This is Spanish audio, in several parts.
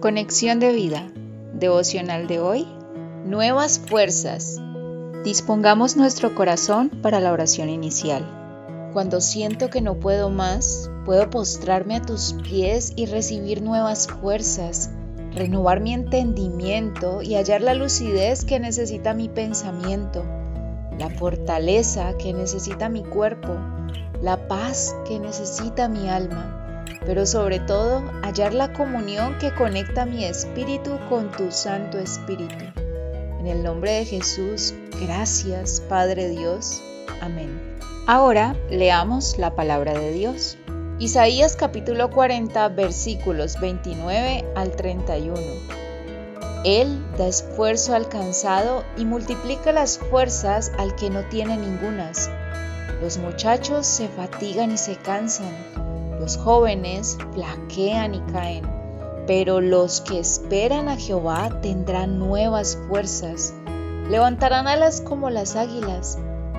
Conexión de vida. Devocional de hoy. Nuevas fuerzas. Dispongamos nuestro corazón para la oración inicial. Cuando siento que no puedo más, puedo postrarme a tus pies y recibir nuevas fuerzas, renovar mi entendimiento y hallar la lucidez que necesita mi pensamiento, la fortaleza que necesita mi cuerpo, la paz que necesita mi alma pero sobre todo hallar la comunión que conecta mi espíritu con tu Santo Espíritu. En el nombre de Jesús, gracias Padre Dios. Amén. Ahora leamos la palabra de Dios. Isaías capítulo 40 versículos 29 al 31. Él da esfuerzo al cansado y multiplica las fuerzas al que no tiene ningunas. Los muchachos se fatigan y se cansan los jóvenes flaquean y caen, pero los que esperan a Jehová tendrán nuevas fuerzas. Levantarán alas como las águilas,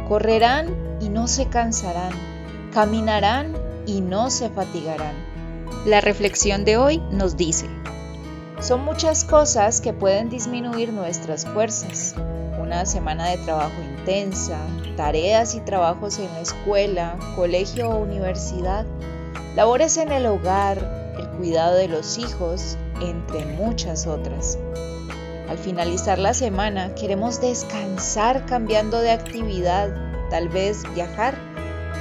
correrán y no se cansarán, caminarán y no se fatigarán. La reflexión de hoy nos dice, son muchas cosas que pueden disminuir nuestras fuerzas. Una semana de trabajo intensa, tareas y trabajos en la escuela, colegio o universidad, labores en el hogar, el cuidado de los hijos, entre muchas otras. Al finalizar la semana queremos descansar cambiando de actividad, tal vez viajar,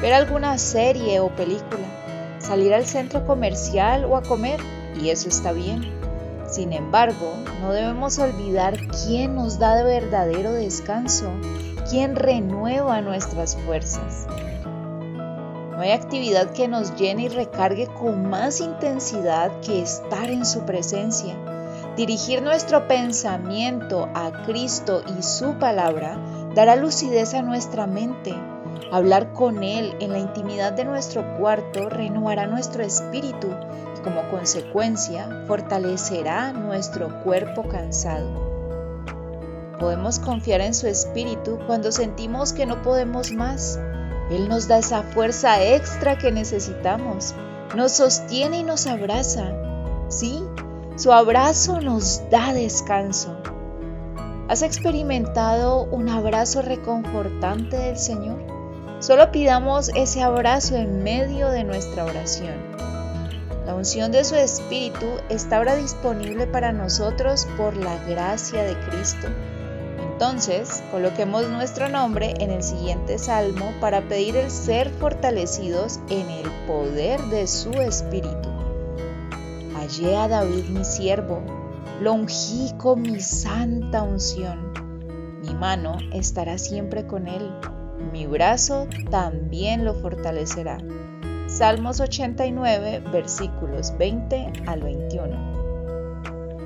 ver alguna serie o película, salir al centro comercial o a comer, y eso está bien. Sin embargo, no debemos olvidar quién nos da de verdadero descanso, quién renueva nuestras fuerzas. No hay actividad que nos llene y recargue con más intensidad que estar en su presencia. Dirigir nuestro pensamiento a Cristo y su palabra dará lucidez a nuestra mente. Hablar con Él en la intimidad de nuestro cuarto renovará nuestro espíritu y como consecuencia fortalecerá nuestro cuerpo cansado. Podemos confiar en su espíritu cuando sentimos que no podemos más él nos da esa fuerza extra que necesitamos, nos sostiene y nos abraza. Sí, su abrazo nos da descanso. ¿Has experimentado un abrazo reconfortante del Señor? Solo pidamos ese abrazo en medio de nuestra oración. La unción de su Espíritu está ahora disponible para nosotros por la gracia de Cristo. Entonces, coloquemos nuestro nombre en el siguiente salmo para pedir el ser fortalecidos en el poder de su espíritu. Hallé a David mi siervo, lo con mi santa unción. Mi mano estará siempre con él, mi brazo también lo fortalecerá. Salmos 89, versículos 20 al 21.